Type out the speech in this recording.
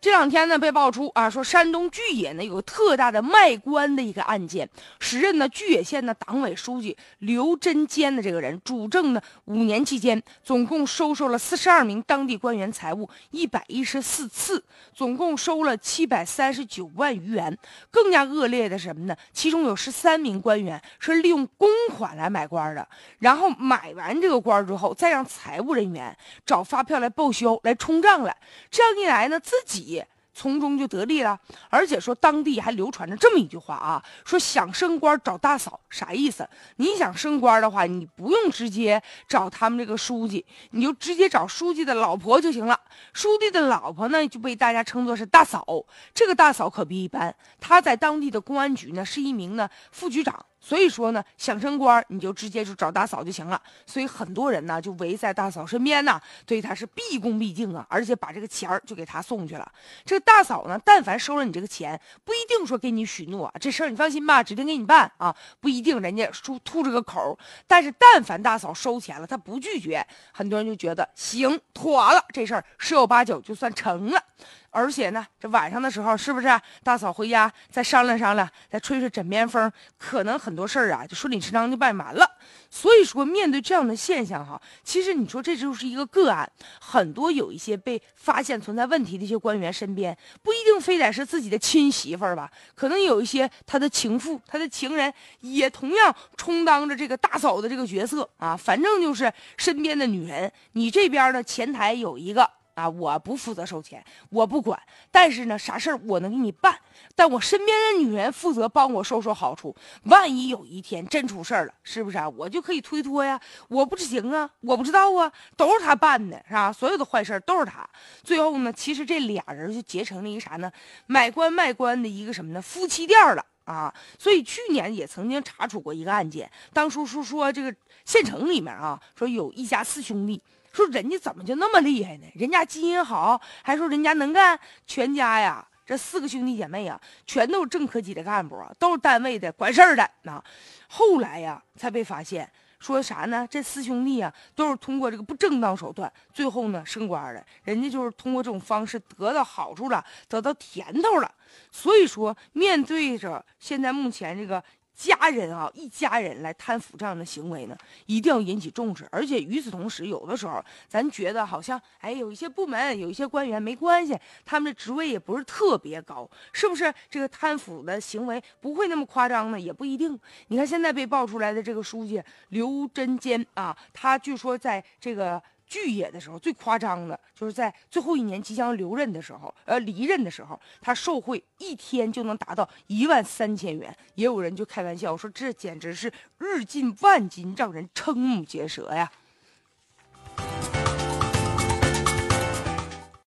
这两天呢，被爆出啊，说山东巨野呢有个特大的卖官的一个案件。时任呢巨野县的党委书记刘真坚的这个人，主政呢五年期间，总共收受了四十二名当地官员财物一百一十四次，总共收了七百三十九万余元。更加恶劣的什么呢？其中有十三名官员是利用公款来买官的，然后买完这个官之后，再让财务人员找发票来报销、来冲账来。这样一来呢，自己。从中就得利了，而且说当地还流传着这么一句话啊，说想升官找大嫂，啥意思？你想升官的话，你不用直接找他们这个书记，你就直接找书记的老婆就行了。书记的老婆呢，就被大家称作是大嫂。这个大嫂可不一般，她在当地的公安局呢是一名呢副局长。所以说呢，想升官你就直接就找大嫂就行了。所以很多人呢就围在大嫂身边呢，对她是毕恭毕敬啊，而且把这个钱儿就给她送去了。这大嫂呢，但凡收了你这个钱，不一定说给你许诺这事儿，你放心吧，指定给你办啊，不一定人家说吐这个口。但是但凡大嫂收钱了，她不拒绝，很多人就觉得行妥了，这事儿十有八九就算成了。而且呢，这晚上的时候，是不是大嫂回家再商量商量，再吹吹枕边风，可能很多事儿啊就顺理成章就办完了。所以说，面对这样的现象哈，其实你说这就是一个个案，很多有一些被发现存在问题的一些官员身边，不一定非得是自己的亲媳妇儿吧，可能有一些他的情妇、他的情人，也同样充当着这个大嫂的这个角色啊。反正就是身边的女人，你这边呢前台有一个。啊，我不负责收钱，我不管。但是呢，啥事儿我能给你办。但我身边的女人负责帮我收收好处。万一有一天真出事儿了，是不是啊？我就可以推脱呀。我不行啊，我不知道啊，都是他办的，是吧？所有的坏事都是他。最后呢，其实这俩人就结成了一个啥呢？买官卖官的一个什么呢？夫妻店了啊。所以去年也曾经查处过一个案件，当初说说这个县城里面啊，说有一家四兄弟。说人家怎么就那么厉害呢？人家基因好，还说人家能干，全家呀，这四个兄弟姐妹呀，全都是正科级的干部，都是单位的管事儿的啊。后来呀，才被发现，说啥呢？这四兄弟啊，都是通过这个不正当手段，最后呢升官了。人家就是通过这种方式得到好处了，得到甜头了。所以说，面对着现在目前这个。家人啊，一家人来贪腐这样的行为呢，一定要引起重视。而且与此同时，有的时候咱觉得好像，哎，有一些部门有一些官员没关系，他们的职位也不是特别高，是不是？这个贪腐的行为不会那么夸张呢？也不一定。你看现在被爆出来的这个书记刘真坚啊，他据说在这个。巨野的时候最夸张的，就是在最后一年即将留任的时候，呃，离任的时候，他受贿一天就能达到一万三千元。也有人就开玩笑说，这简直是日进万金，让人瞠目结舌呀。